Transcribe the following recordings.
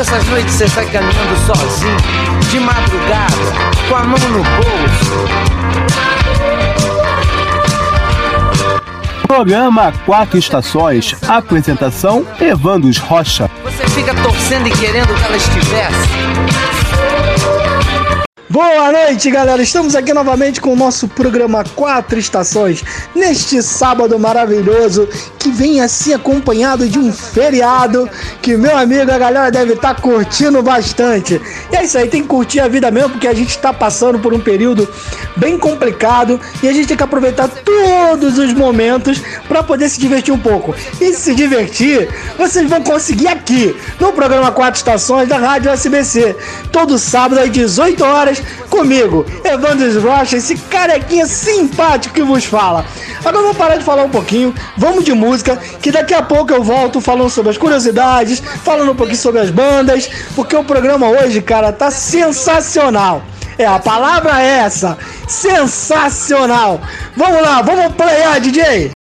dessas noites você sai caminhando sozinho, de madrugada, com a mão no bolso. Programa Quatro Estações. Apresentação: Evandos Rocha. Você fica torcendo e querendo que ela estivesse. Boa noite, galera. Estamos aqui novamente com o nosso programa Quatro Estações neste sábado maravilhoso que vem assim acompanhado de um feriado que meu amigo a galera deve estar tá curtindo bastante. E é isso aí, tem que curtir a vida mesmo porque a gente está passando por um período bem complicado e a gente tem que aproveitar todos os momentos para poder se divertir um pouco. E se divertir, vocês vão conseguir aqui no programa Quatro Estações da Rádio SBC, todo sábado às 18 horas comigo, Evandro Rocha, esse carequinha simpático que vos fala. Agora vamos parar de falar um pouquinho, vamos de música, que daqui a pouco eu volto falando sobre as curiosidades, falando um pouquinho sobre as bandas, porque o programa hoje, cara, tá sensacional. É, a palavra é essa, sensacional. Vamos lá, vamos playar, DJ.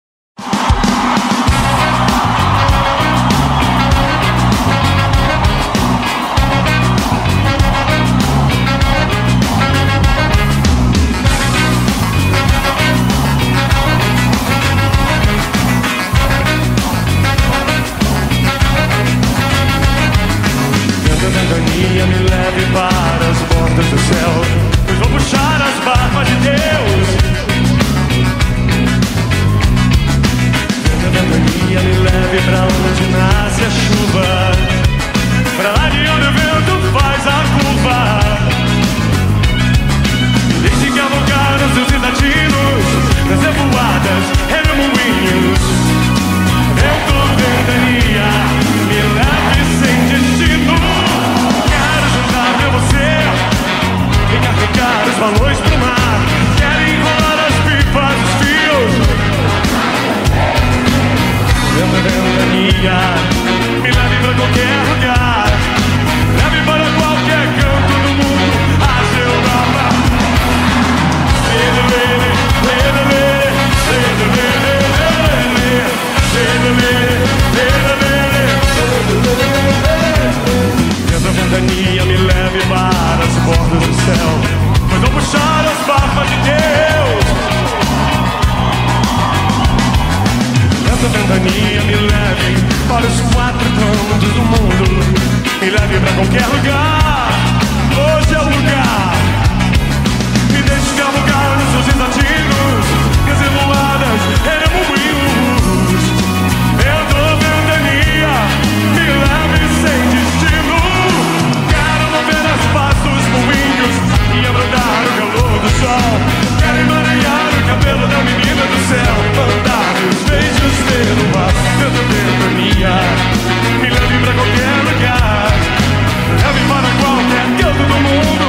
chuva. Pra lá de onde o vento faz a curva. Desde que alugaram seus cidadinos, nas revoadas, remoinhos. Eu tô ventania, milagre sem destino. Quero juntar pra você e carregar os valores pro mar. Quero enrolar as pipas, os fios. Eu tô ventania. bordas do céu, mas vou puxar as barbas de Deus. Essa ventania me leve para os quatro cantos do mundo, me leve para qualquer lugar. do sol. Quero emaranhar o cabelo da menina do céu. Mandar meus beijos pelo ar, meu dever minha. Me leve pra qualquer lugar. Leve para qualquer canto do mundo.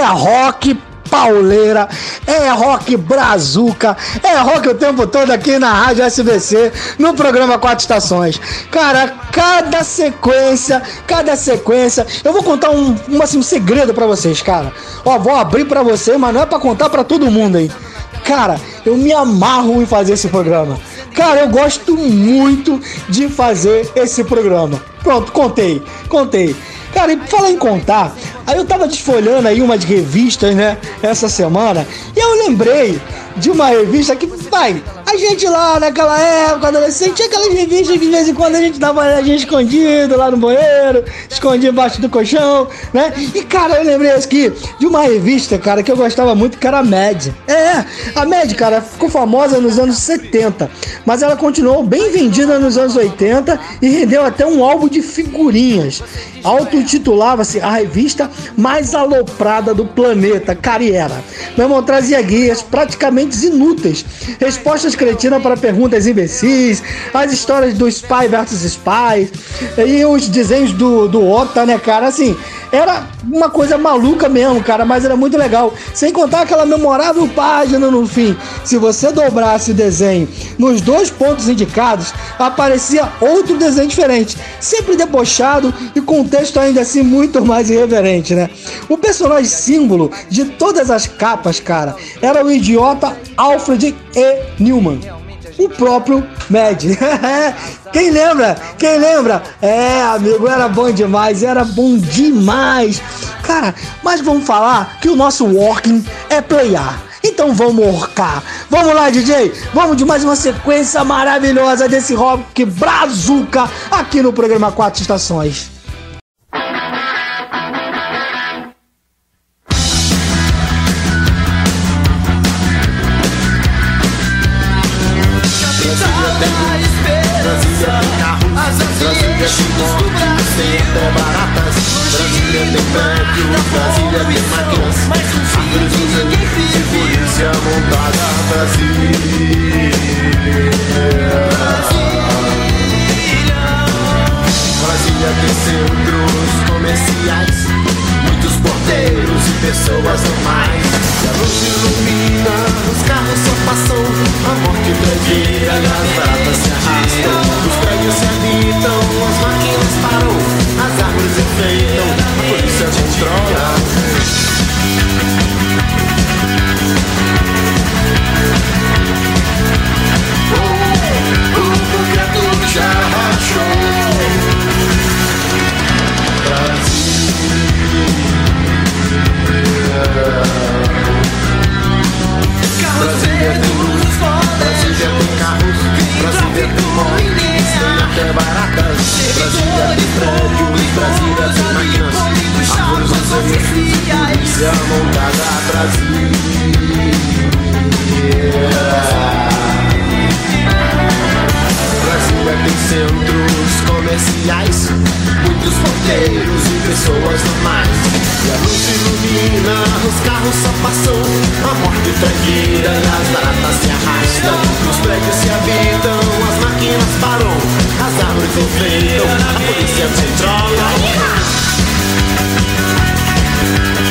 É rock pauleira, é rock brazuca, é rock o tempo todo aqui na Rádio SBC, no programa Quatro Estações. Cara, cada sequência, cada sequência, eu vou contar um, um, assim, um segredo pra vocês, cara. Ó, vou abrir pra você, mas não é pra contar pra todo mundo aí. Cara, eu me amarro em fazer esse programa. Cara, eu gosto muito de fazer esse programa. Pronto, contei, contei. Cara, e fala em contar, aí eu tava desfolhando aí umas revistas, né, essa semana, e eu lembrei de uma revista que, vai, a gente lá naquela época, adolescente, tinha aquelas revistas que de vez em quando a gente dava a gente escondido lá no banheiro, escondia embaixo do colchão, né? E cara, eu lembrei aqui de uma revista, cara, que eu gostava muito, que era a Mad. É, a Mad, cara, ficou famosa nos anos 70, mas ela continuou bem vendida nos anos 80 e rendeu até um álbum de figurinhas. Auto-titulava-se a revista mais aloprada do planeta, cara, e era. Meu irmão trazia guias praticamente inúteis, respostas cretinas para perguntas imbecis, as histórias do Spy versus Spy e os desenhos do, do Ota, né, cara? Assim, era uma coisa maluca mesmo, cara, mas era muito legal. Sem contar aquela memorável página no fim. Se você dobrasse o desenho nos dois pontos indicados, aparecia outro desenho diferente, sempre debochado e com um texto ainda assim muito mais irreverente, né? O personagem símbolo de todas as capas, cara, era o idiota Alfred E. Newman. o próprio Mad. Quem lembra? Quem lembra? É, amigo, era bom demais, era bom demais. Cara, mas vamos falar que o nosso walking é playar. Então vamos orcar. Vamos lá, DJ. Vamos de mais uma sequência maravilhosa desse rock brazuca aqui no programa Quatro Estações. Pessoas. E a luz ilumina, os carros só passam, a morte tranquila e as baratas se arrastam. Os prédios se habitam, as máquinas param, as árvores enfeitam, a polícia controla. O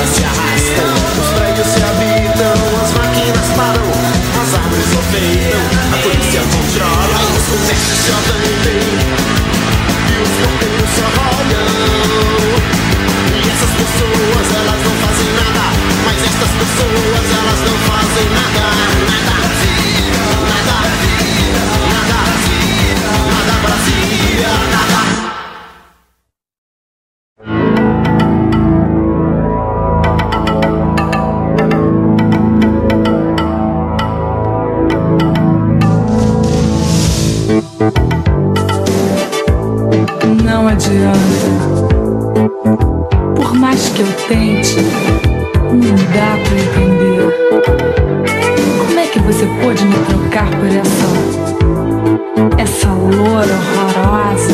as baratas se arrastam. Os prédios se habitam, as máquinas param As árvores ofeitam, a polícia controla Os comércios só vendem E os porteiros só olham E essas pessoas, elas não fazem nada. Mas estas pessoas, elas não fazem Nada Nada loura horrorosa?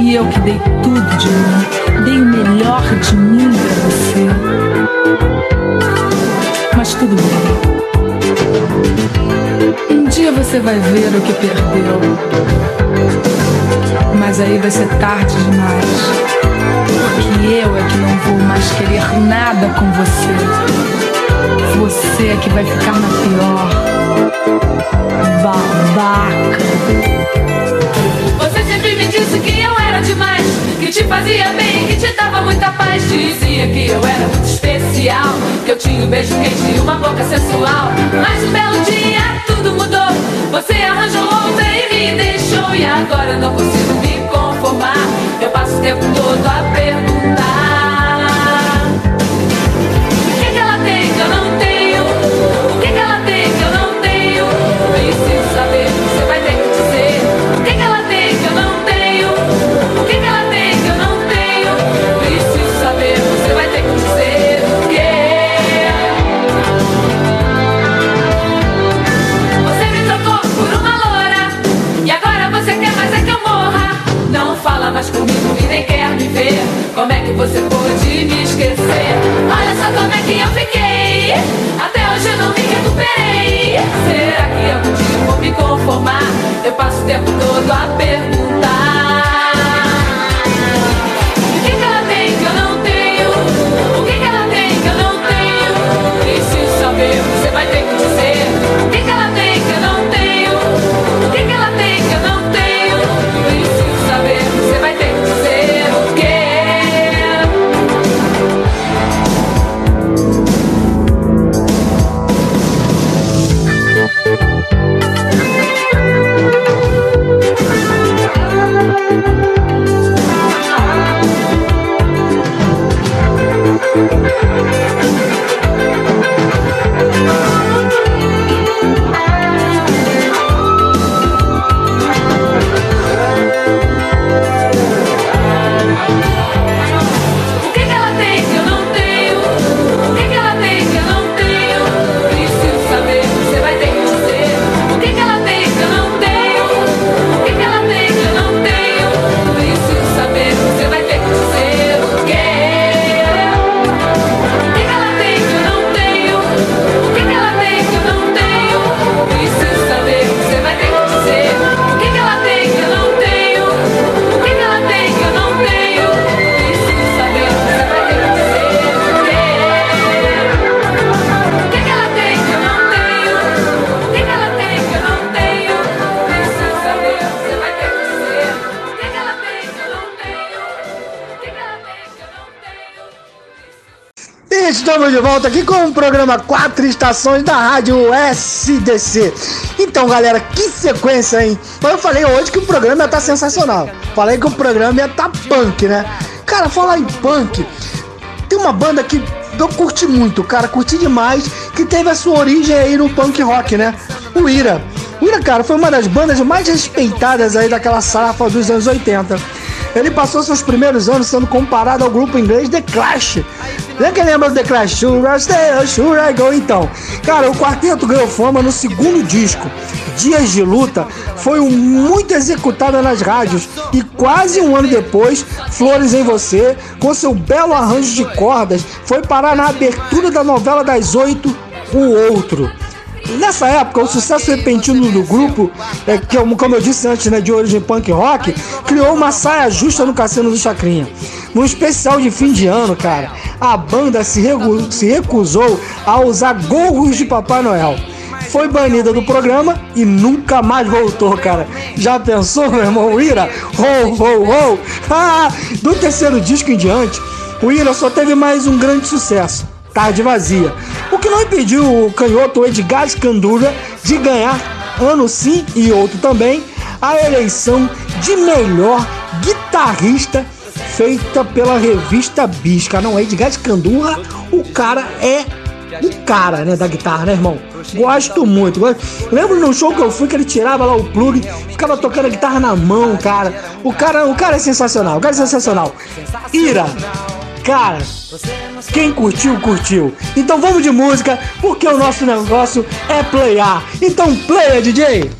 E eu que dei tudo de mim, dei o melhor de mim pra você. Mas tudo bem. Um dia você vai ver o que perdeu. Mas aí vai ser tarde demais. Porque eu é que não vou mais querer nada com você. Você é que vai ficar na pior. Babaca. Você sempre me disse que eu era demais, que te fazia bem, que te dava muita paz. Dizia que eu era muito especial, que eu tinha um beijo quente e uma boca sensual. Mas um belo dia tudo mudou. Você arranjou outra e me deixou. E agora eu não consigo me conformar. Eu passo o tempo todo a perguntar: nem quer me ver Como é que você pôde me esquecer Olha só como é que chorei. Até hoje eu não me recuperei. Será que algum dia eu vou me conformar? Eu passo o tempo todo a perguntar. Volta aqui com o programa Quatro Estações da Rádio SDC. Então, galera, que sequência, hein? Eu falei hoje que o programa ia estar sensacional. Falei que o programa ia estar punk, né? Cara, falar em punk, tem uma banda que eu curti muito, cara, curti demais, que teve a sua origem aí no punk rock, né? O Ira. O Ira, cara, foi uma das bandas mais respeitadas aí daquela safra dos anos 80. Ele passou seus primeiros anos sendo comparado ao grupo inglês The Clash. Né, quem lembra The Clash? Should I I go? Então, cara, o quarteto ganhou fama no segundo disco. Dias de Luta foi muito executada nas rádios e quase um ano depois, Flores em Você, com seu belo arranjo de cordas, foi parar na abertura da novela das oito, O Outro. Nessa época, o sucesso repentino do grupo, é, que como como eu disse antes, né, de origem punk rock, criou uma saia justa no Cassino do Chacrinha. No especial de fim de ano, cara, a banda se, se recusou a usar gorros de Papai Noel. Foi banida do programa e nunca mais voltou, cara. Já pensou, meu irmão? Ira? Ho, ho! Ah, do terceiro disco em diante, o Ira só teve mais um grande sucesso. Tarde Vazia. O que não impediu o canhoto Edgar Scandura de ganhar, ano sim e outro também, a eleição de melhor guitarrista feita pela revista Bisca. Não, Edgar Scandurra, o cara é o cara, né, da guitarra, né, irmão? Gosto muito. Lembro no show que eu fui que ele tirava lá o plug, ficava tocando a guitarra na mão, cara. O cara, o cara é sensacional. O cara é sensacional. Ira. Cara, quem curtiu, curtiu. Então vamos de música, porque o nosso negócio é playar. Então playa, DJ!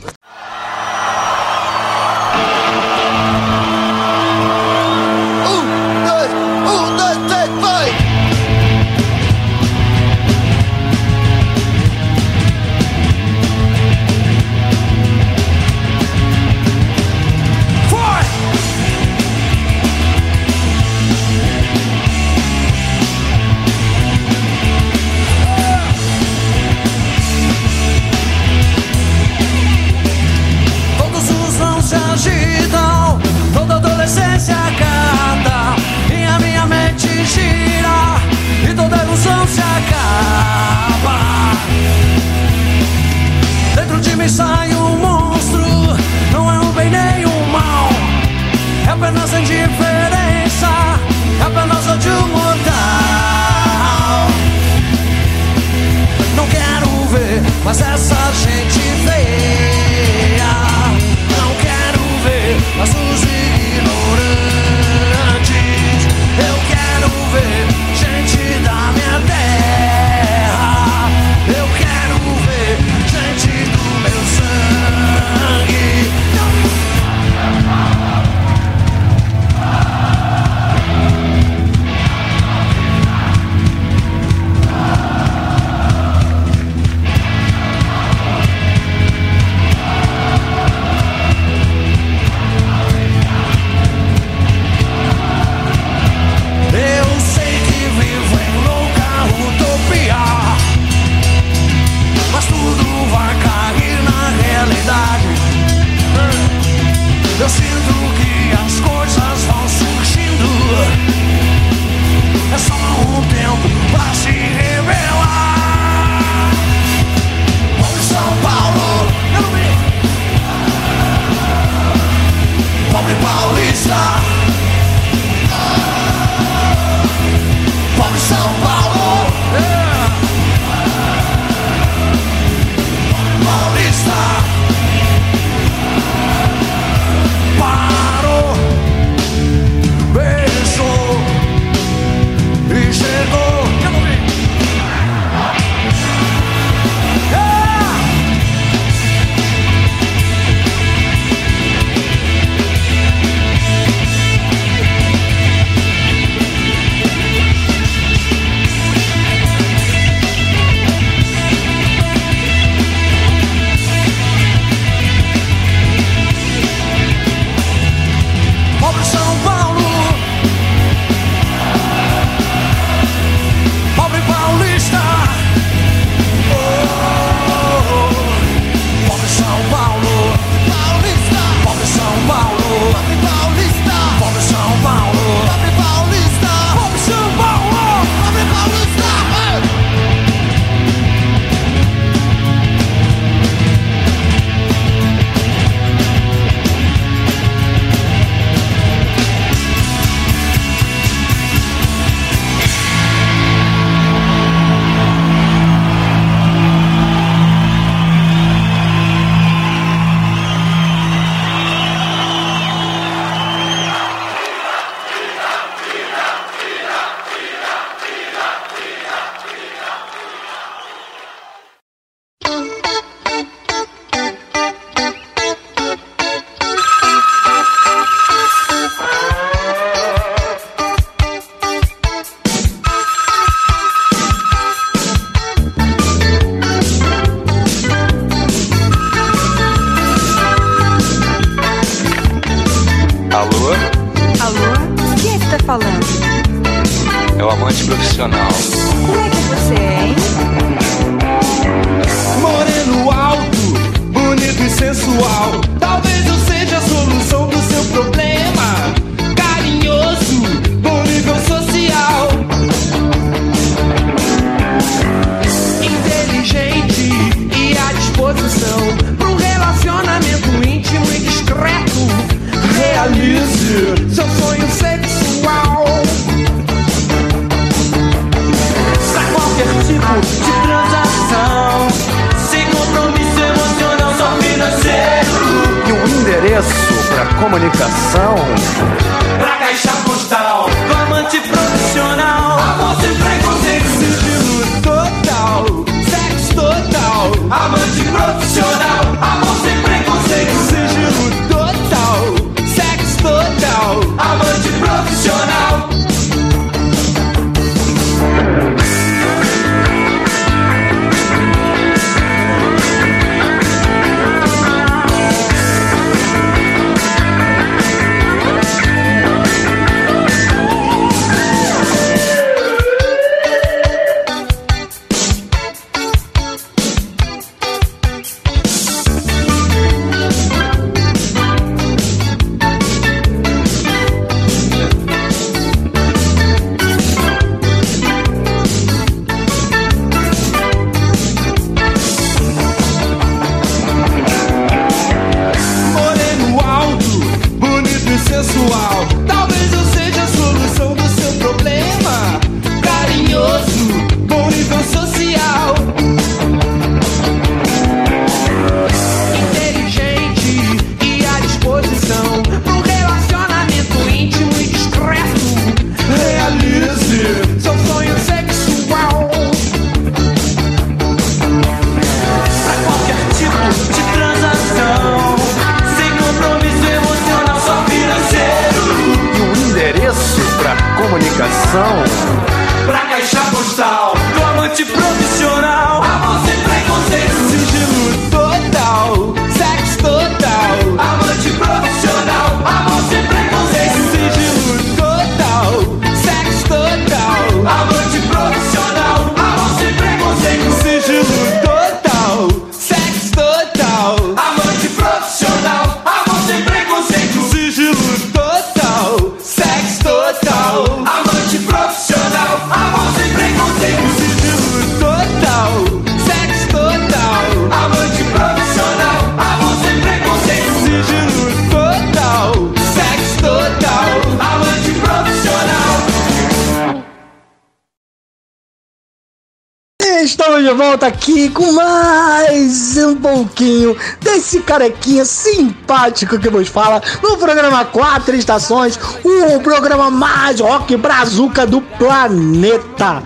Alô? Alô? Quem é que tá falando? É o amante profissional. Como é que você é, hein? Moreno alto, bonito e sensual. Talvez eu seja a solução do seu problema. Carinhoso, bom nível social. Inteligente e à disposição para um relacionamento íntimo e discreto. Realize seu sonho sexual. Pra qualquer tipo de transação. Sem compromisso emocional, só financeiro. E um endereço para comunicação. Pra caixa postal, amante profissional. Amor sem preconceito, sigilo total. Sexo total, amante profissional. Amor aqui com mais um pouquinho desse carequinha simpático que vos fala no programa Quatro Estações, o programa mais rock brazuca do planeta.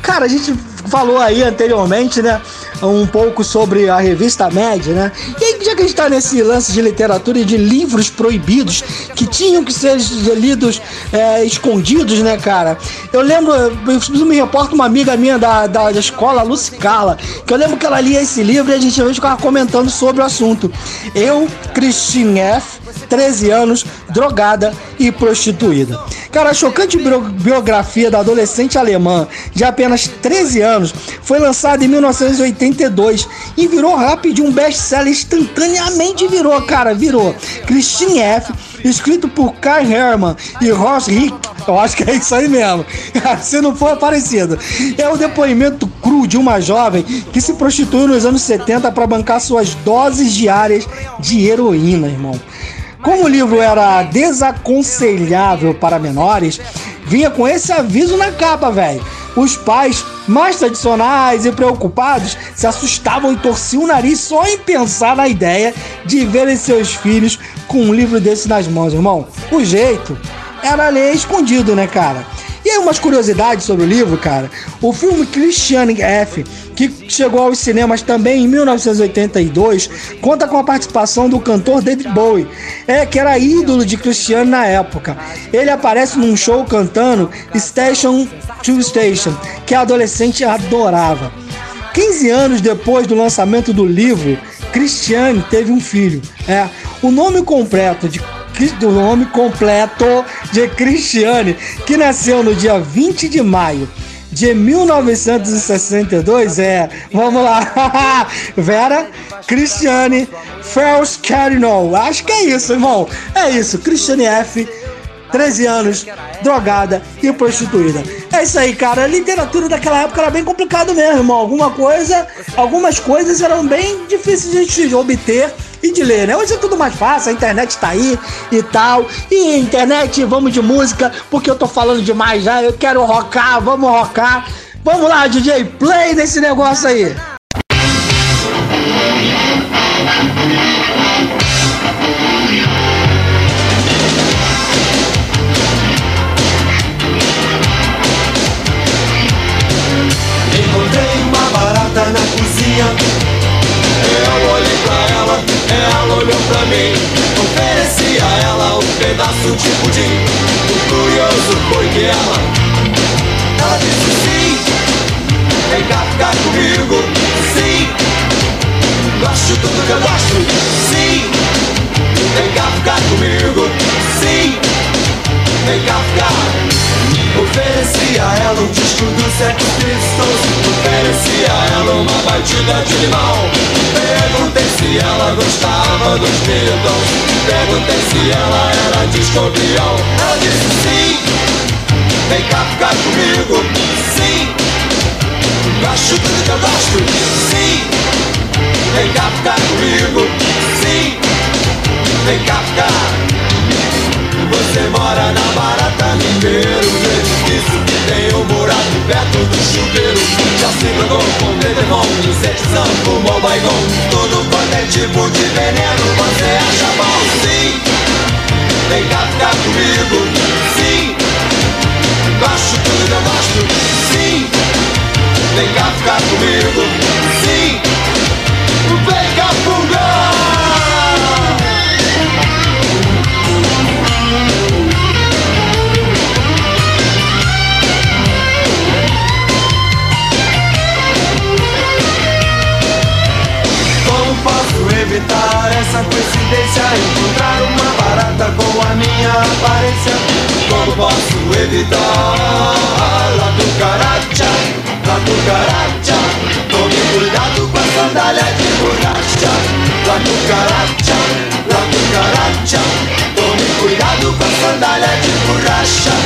Cara, a gente falou aí anteriormente, né? Um pouco sobre a revista Média, né? E aí, já que a gente tá nesse lance de literatura e de livros proibidos que tinham que ser lidos é, escondidos, né, cara? Eu lembro, eu me reporto uma amiga minha da, da, da escola, Lucy Carla, que eu lembro que ela lia esse livro e a gente ficava comentando sobre o assunto. Eu, Christine F., 13 anos, drogada e prostituída. Cara, a chocante biografia da adolescente alemã de apenas 13 anos foi lançada em 1982 e virou rápido um best-seller instantaneamente virou, cara, virou. Christine F., escrito por Kai Herman e Ross Rick, eu acho que é isso aí mesmo. Se não for é parecido. É o depoimento cru de uma jovem que se prostituiu nos anos 70 para bancar suas doses diárias de heroína, irmão. Como o livro era desaconselhável para menores, vinha com esse aviso na capa, velho. Os pais, mais tradicionais e preocupados, se assustavam e torciam o nariz só em pensar na ideia de verem seus filhos com um livro desse nas mãos, irmão. O jeito era ler escondido, né, cara? E aí, umas curiosidades sobre o livro, cara. O filme Christiane F., que chegou aos cinemas também em 1982, conta com a participação do cantor David Bowie, é, que era ídolo de Christiane na época. Ele aparece num show cantando Station to Station, que a adolescente adorava. 15 anos depois do lançamento do livro, Christiane teve um filho. É, o nome completo de do nome completo de Cristiane, que nasceu no dia 20 de maio de 1962 é, vamos lá, Vera Cristiane Fels Cardinal. Acho que é isso, irmão. É isso, Cristiane F. 13 anos, drogada e prostituída. É isso aí, cara. A literatura daquela época era bem complicado mesmo, irmão. Alguma coisa, algumas coisas eram bem difíceis de obter e de ler, né? Hoje é tudo mais fácil, a internet tá aí e tal. E internet, vamos de música, porque eu tô falando demais já. Eu quero rockar, vamos rockar. Vamos lá, DJ, play nesse negócio aí. Pra mim. Ofereci a ela um pedaço de pudim. O curioso foi que ela, ela disse sim. Vem cá ficar comigo, sim. Gosto tudo que eu gosto, sim. Vem cá ficar comigo, sim. Ficar. Ofereci a ela um disco do Sex Pistols. Ofereci a ela uma batida de limão. Perguntei se ela gostava dos Beatles. Perguntei se ela era discobião Ela disse sim. Vem cá ficar comigo, sim. Gosto tudo que eu gosto, sim. Vem cá ficar comigo, sim. Vem cá ficar você mora na Barata Ribeiro No edifício que tem um buraco perto do chuveiro. Já se drogou com Dedemon, insetizão, fumou baigon. Tudo quanto é tipo de veneno Você acha bom? Sim. Vem cá ficar comigo. Sim. Gosto tudo eu gosto. Sim. Vem cá ficar comigo. Sim. Vem cá fungar posso evitar. La cucaracha, la cucaracha Tome cuidado com a sandália de borracha. La cucaracha, la cucaracha Tome cuidado com a sandália de borracha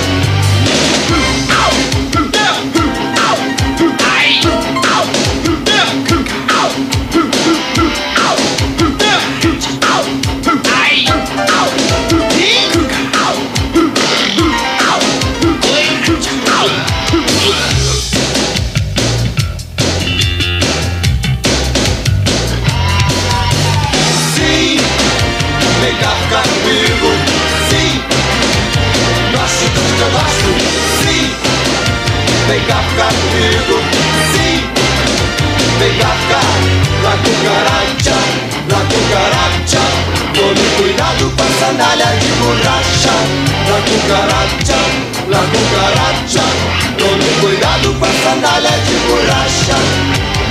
sandália de borracha. La cucaracha, la cucaracha. Tome cuidado com a sandália de borracha.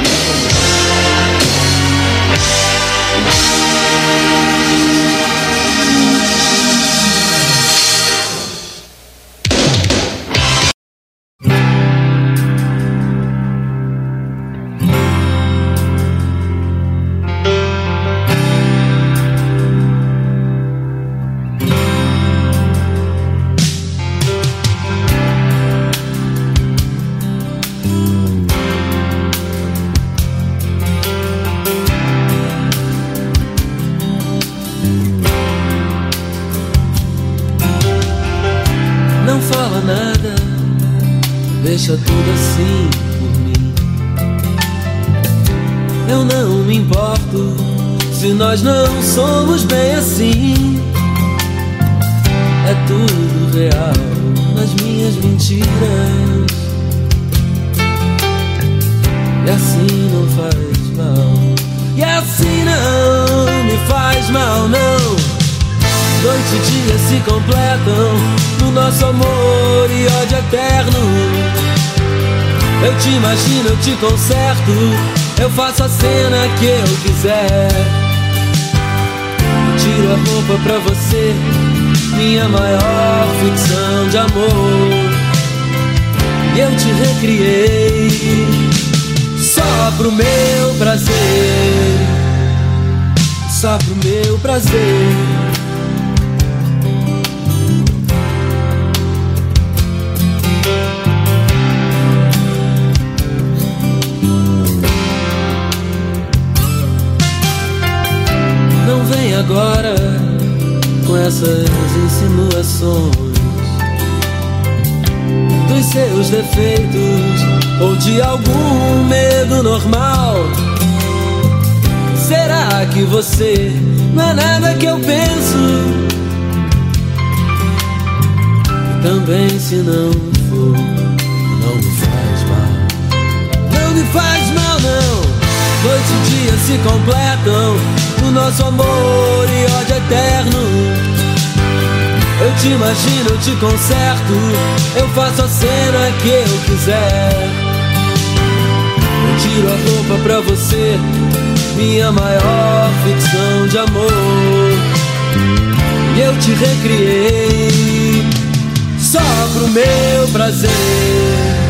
Deixa tudo assim por mim. Eu não me importo se nós não somos bem assim. É tudo real nas minhas mentiras. E assim não faz mal. E assim não me faz mal, não. Noite e dia se completam no nosso amor e ódio eterno. Eu te imagino, eu te conserto, eu faço a cena que eu quiser. Eu tiro a roupa pra você, minha maior ficção de amor. E eu te recriei só pro meu prazer, só pro meu prazer. Agora com essas insinuações dos seus defeitos ou de algum medo normal. Será que você não é nada que eu penso? Também se não for, não me faz mal. Não me faz mal, não. Noite e dia se completam no nosso amor e ódio eterno. Eu te imagino, eu te conserto, eu faço a cena que eu quiser. Eu tiro a roupa pra você, minha maior ficção de amor. E eu te recriei só pro meu prazer.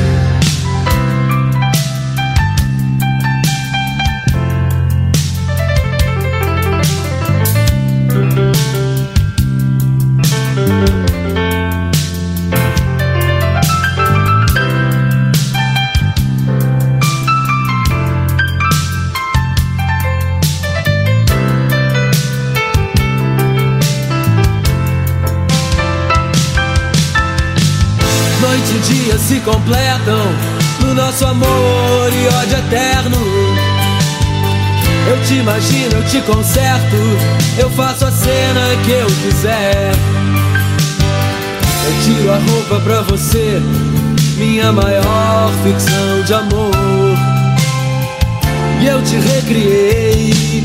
Completam no nosso amor e ódio eterno. Eu te imagino, eu te conserto, eu faço a cena que eu quiser. Eu tiro a roupa pra você, minha maior ficção de amor. E eu te recriei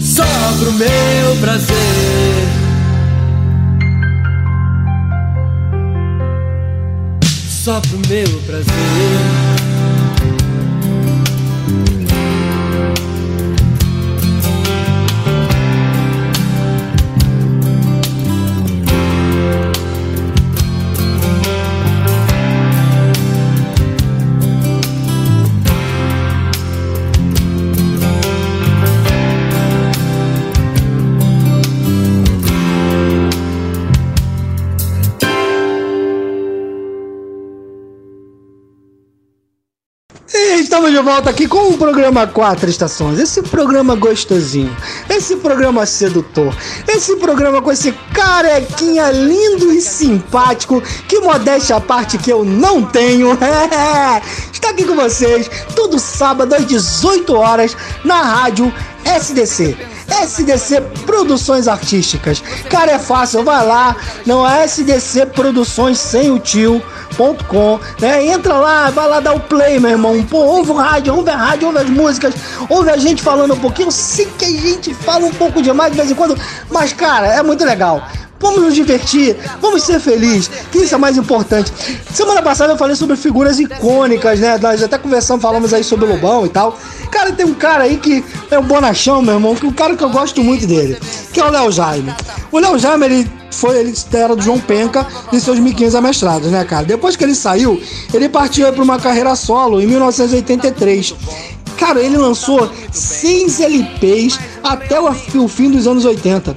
só pro meu prazer. Só pro meu prazer. Estamos de volta aqui com o programa Quatro Estações. Esse programa gostosinho, esse programa sedutor, esse programa com esse carequinha lindo e simpático, que modéstia a parte que eu não tenho. Está aqui com vocês todo sábado às 18 horas na rádio SDC. SDC Produções Artísticas. Cara, é fácil, vai lá, não é SDC Produções sem o tio. Com, né? Entra lá, vai lá dar o play, meu irmão. Pô, ouve o rádio, ouve a rádio, ouve as músicas, ouve a gente falando um pouquinho. Eu sei que a gente fala um pouco demais de vez em quando, mas cara, é muito legal. Vamos nos divertir, vamos ser felizes, que isso é mais importante. Semana passada eu falei sobre figuras icônicas, né? Nós até conversamos, falamos aí sobre o Lobão e tal. Cara, tem um cara aí que é um bonachão, meu irmão, que um cara que eu gosto muito dele, que é o Léo Jaime. O Léo Jaime, ele foi, ele era do João Penca em seus 1500 amestrados, né, cara? Depois que ele saiu, ele partiu para uma carreira solo em 1983. Cara, ele lançou seis LPs até o fim dos anos 80.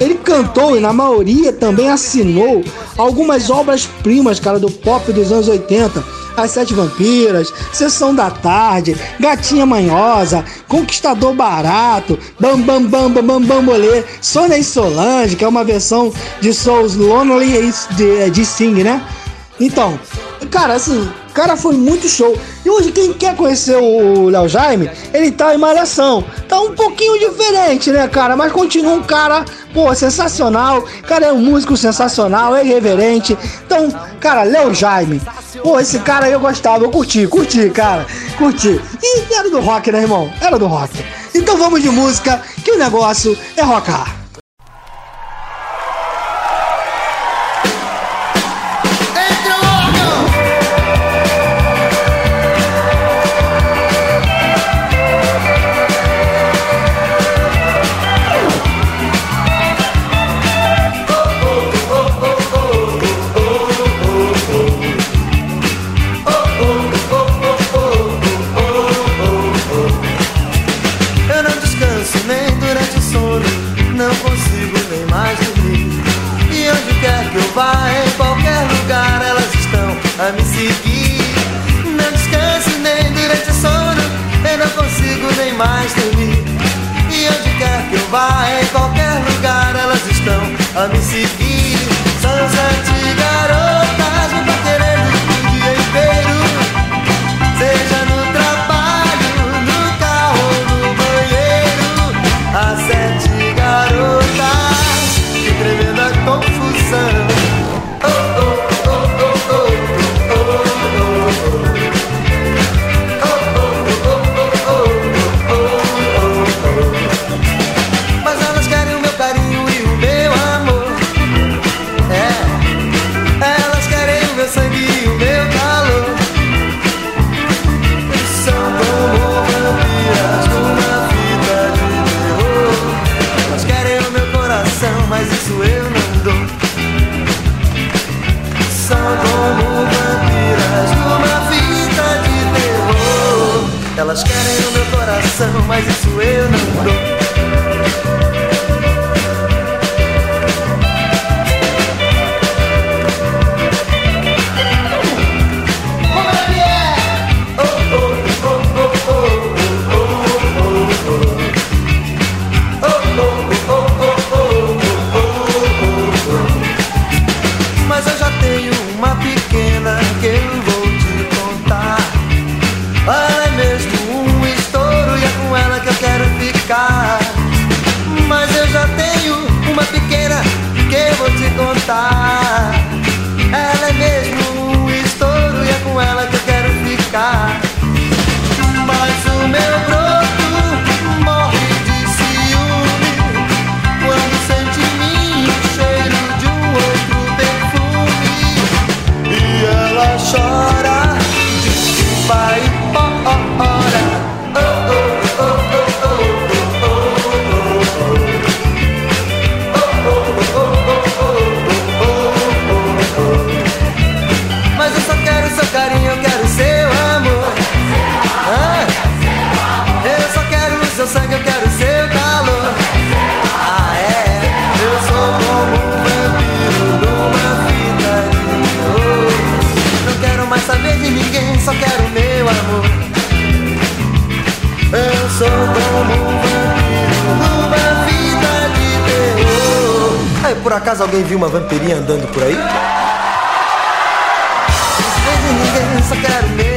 Ele cantou e na maioria também assinou algumas obras-primas, cara, do pop dos anos 80. As Sete Vampiras, Sessão da Tarde, Gatinha Manhosa, Conquistador Barato, Bam Bam Bam Bam Bam Bambolê, Sônia e Solange, que é uma versão de Souls Lonely de, de Sing, né? Então, cara, assim, cara foi muito show. E hoje, quem quer conhecer o Léo Jaime, ele tá em malhação. Tá um pouquinho diferente, né, cara? Mas continua um cara, pô, sensacional. Cara, é um músico sensacional, é irreverente. Então, cara, Léo Jaime. Pô, esse cara eu gostava, eu curti, curti, cara. Curti. E era do rock, né, irmão? Era do rock. Então vamos de música, que o negócio é rockar. coração, mas isso eu não dou. 다. Acaso alguém viu uma vampirinha andando por aí? Ninguém, só quero meu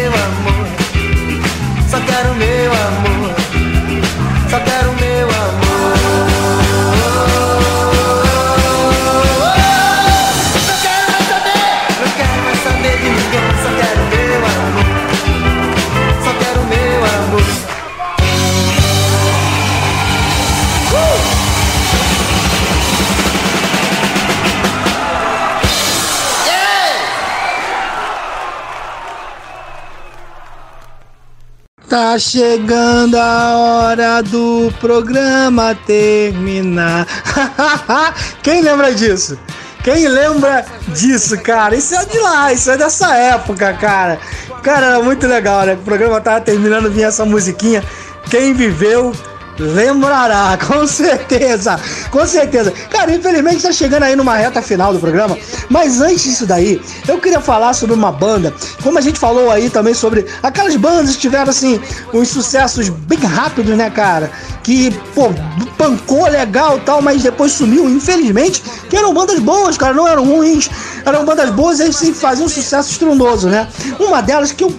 Chegando a hora do programa terminar. Quem lembra disso? Quem lembra disso, cara? Isso é de lá, isso é dessa época, cara. Cara, era muito legal, né? O programa tava terminando, vinha essa musiquinha. Quem viveu lembrará, com certeza, com certeza. Cara, infelizmente tá chegando aí numa reta final do programa, mas antes disso daí, eu queria falar sobre uma banda, como a gente falou aí também sobre aquelas bandas que tiveram assim uns sucessos bem rápidos, né, cara? Que, pô, pancou legal tal, mas depois sumiu, infelizmente, que eram bandas boas, cara, não eram ruins, eram bandas boas e sim faziam um sucesso estrondoso, né? Uma delas que eu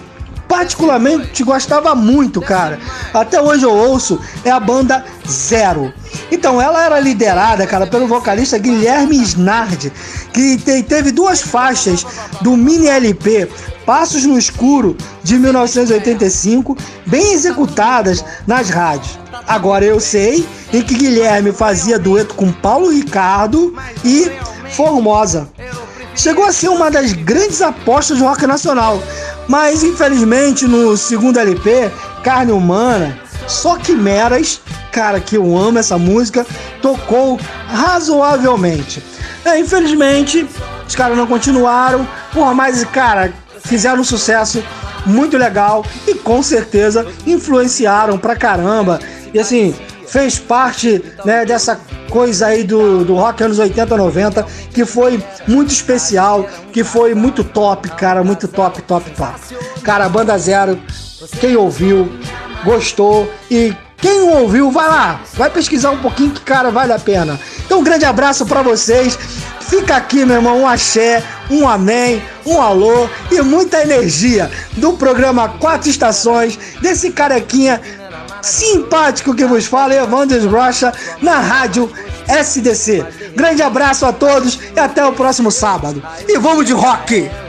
particularmente gostava muito, cara. Até hoje eu ouço, é a banda Zero. Então, ela era liderada, cara, pelo vocalista Guilherme Snardi, que te- teve duas faixas do mini LP Passos no Escuro de 1985, bem executadas nas rádios. Agora eu sei em que Guilherme fazia dueto com Paulo Ricardo e Formosa. Chegou a ser uma das grandes apostas do rock nacional, mas infelizmente no segundo LP, Carne Humana, só Quimeras, cara que eu amo essa música, tocou razoavelmente. É, infelizmente, os caras não continuaram, porra, mas cara, fizeram um sucesso muito legal e com certeza influenciaram pra caramba. E assim, fez parte né, dessa coisa aí do, do rock anos 80, 90, que foi muito especial, que foi muito top, cara, muito top, top, top. Cara, Banda Zero, quem ouviu, gostou e quem ouviu, vai lá, vai pesquisar um pouquinho que, cara, vale a pena. Então, um grande abraço pra vocês. Fica aqui, meu irmão, um axé, um amém, um alô e muita energia do programa Quatro Estações, desse carequinha simpático que vos fala, Evandro Rocha, na rádio SDC. Grande abraço a todos e até o próximo sábado. E vamos de rock!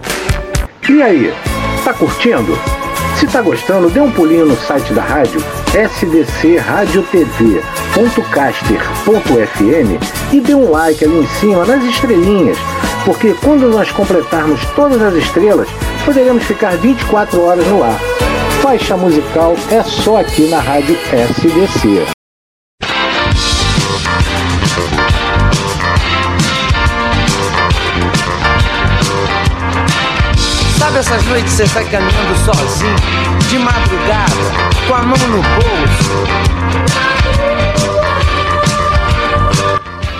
E aí, tá curtindo? Se tá gostando, dê um pulinho no site da rádio sdcradiotv.caster.fm e dê um like ali em cima nas estrelinhas, porque quando nós completarmos todas as estrelas, poderemos ficar 24 horas no ar. Faixa musical é só aqui na rádio SDC. Sabe essas noites que você sai caminhando sozinho, de madrugada, com a mão no bolso?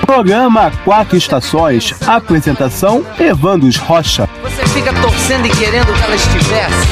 Programa Quatro Estações. Apresentação: Evandos Rocha. Você fica torcendo e querendo que ela estivesse.